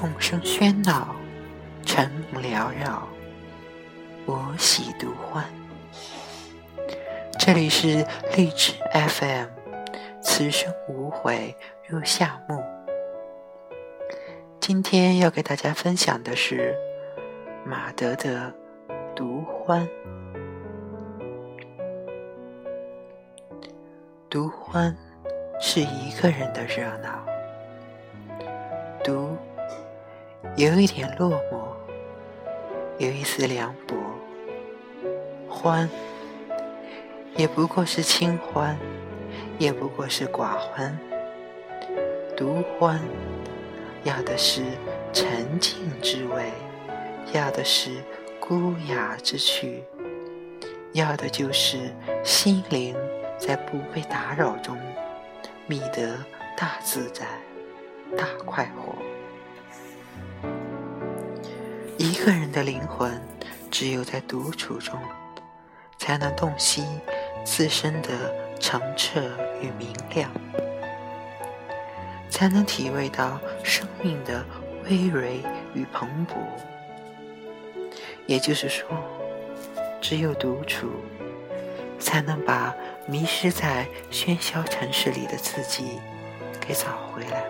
众生喧闹，尘梦缭绕，我喜独欢。这里是励志 FM，此生无悔入夏目。今天要给大家分享的是马德的独欢。独欢是一个人的热闹，有一点落寞，有一丝凉薄，欢也不过是清欢，也不过是寡欢。独欢要的是沉静之味，要的是孤雅之趣，要的就是心灵。在不被打扰中，觅得大自在、大快活。个人的灵魂，只有在独处中，才能洞悉自身的澄澈与明亮，才能体味到生命的葳蕤与蓬勃。也就是说，只有独处。才能把迷失在喧嚣城市里的自己给找回来。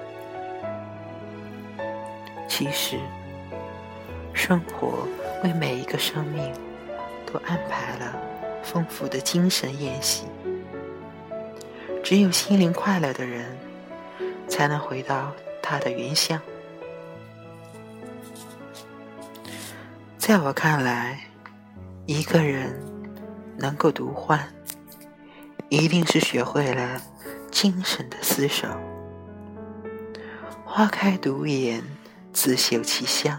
其实，生活为每一个生命都安排了丰富的精神宴席。只有心灵快乐的人，才能回到他的原乡。在我看来，一个人。能够独欢，一定是学会了精神的厮守。花开独颜，自嗅其香，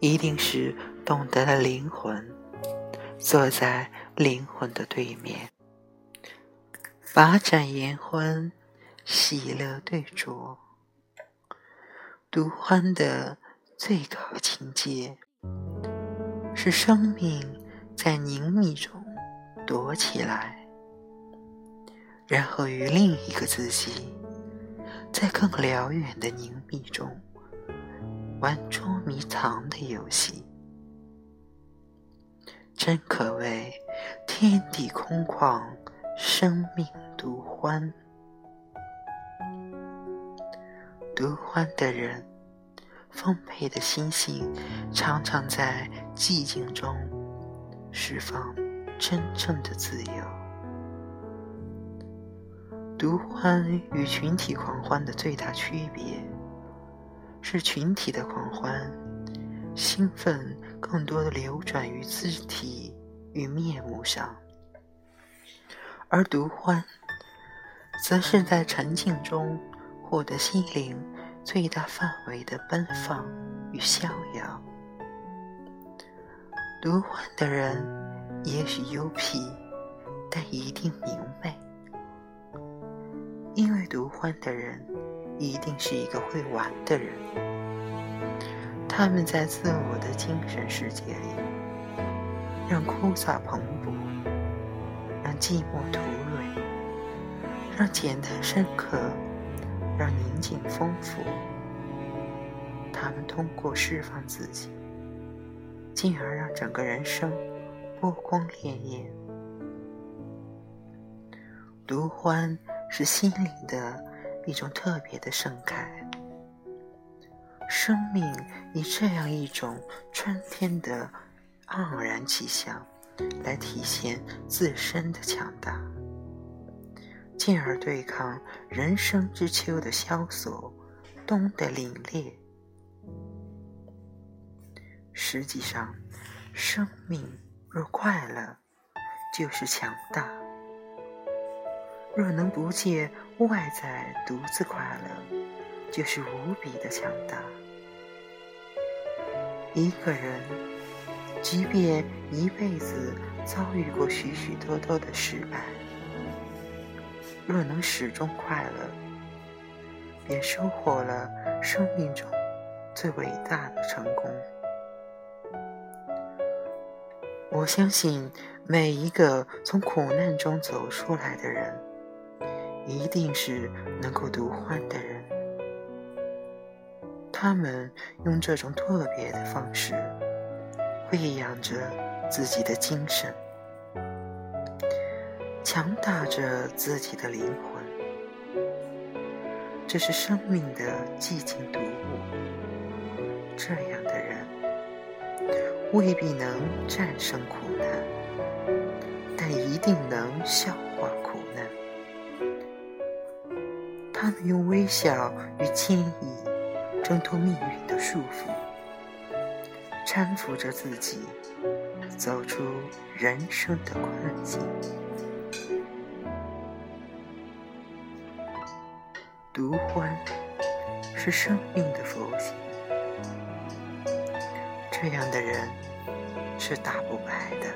一定是懂得了灵魂，坐在灵魂的对面，把盏言欢，喜乐对酌。独欢的最高境界，是生命。在凝密中躲起来，然后与另一个自己，在更辽远的凝密中玩捉迷藏的游戏，真可谓天地空旷，生命独欢。独欢的人，丰沛的心性，常常在寂静中。释放真正的自由。独欢与群体狂欢的最大区别，是群体的狂欢，兴奋更多的流转于肢体与面目上，而独欢，则是在沉静中获得心灵最大范围的奔放与逍遥。独欢的人也许幽僻，但一定明媚，因为独欢的人一定是一个会玩的人。他们在自我的精神世界里，让枯燥蓬勃，让寂寞突锐，让简单深刻，让宁静丰富。他们通过释放自己。进而让整个人生波光潋滟。独欢是心灵的一种特别的盛开。生命以这样一种春天的盎然气象，来体现自身的强大，进而对抗人生之秋的萧索，冬的凛冽。实际上，生命若快乐，就是强大；若能不借外在独自快乐，就是无比的强大。一个人，即便一辈子遭遇过许许多多的失败，若能始终快乐，便收获了生命中最伟大的成功。我相信每一个从苦难中走出来的人，一定是能够独欢的人。他们用这种特别的方式喂养着自己的精神，强大着自己的灵魂。这是生命的寂静读物。这样的人未必能战胜苦难，但一定能笑他们用微笑与谦意。挣脱命运的束缚，搀扶着自己走出人生的困境。独欢是生命的佛性，这样的人是打不败的。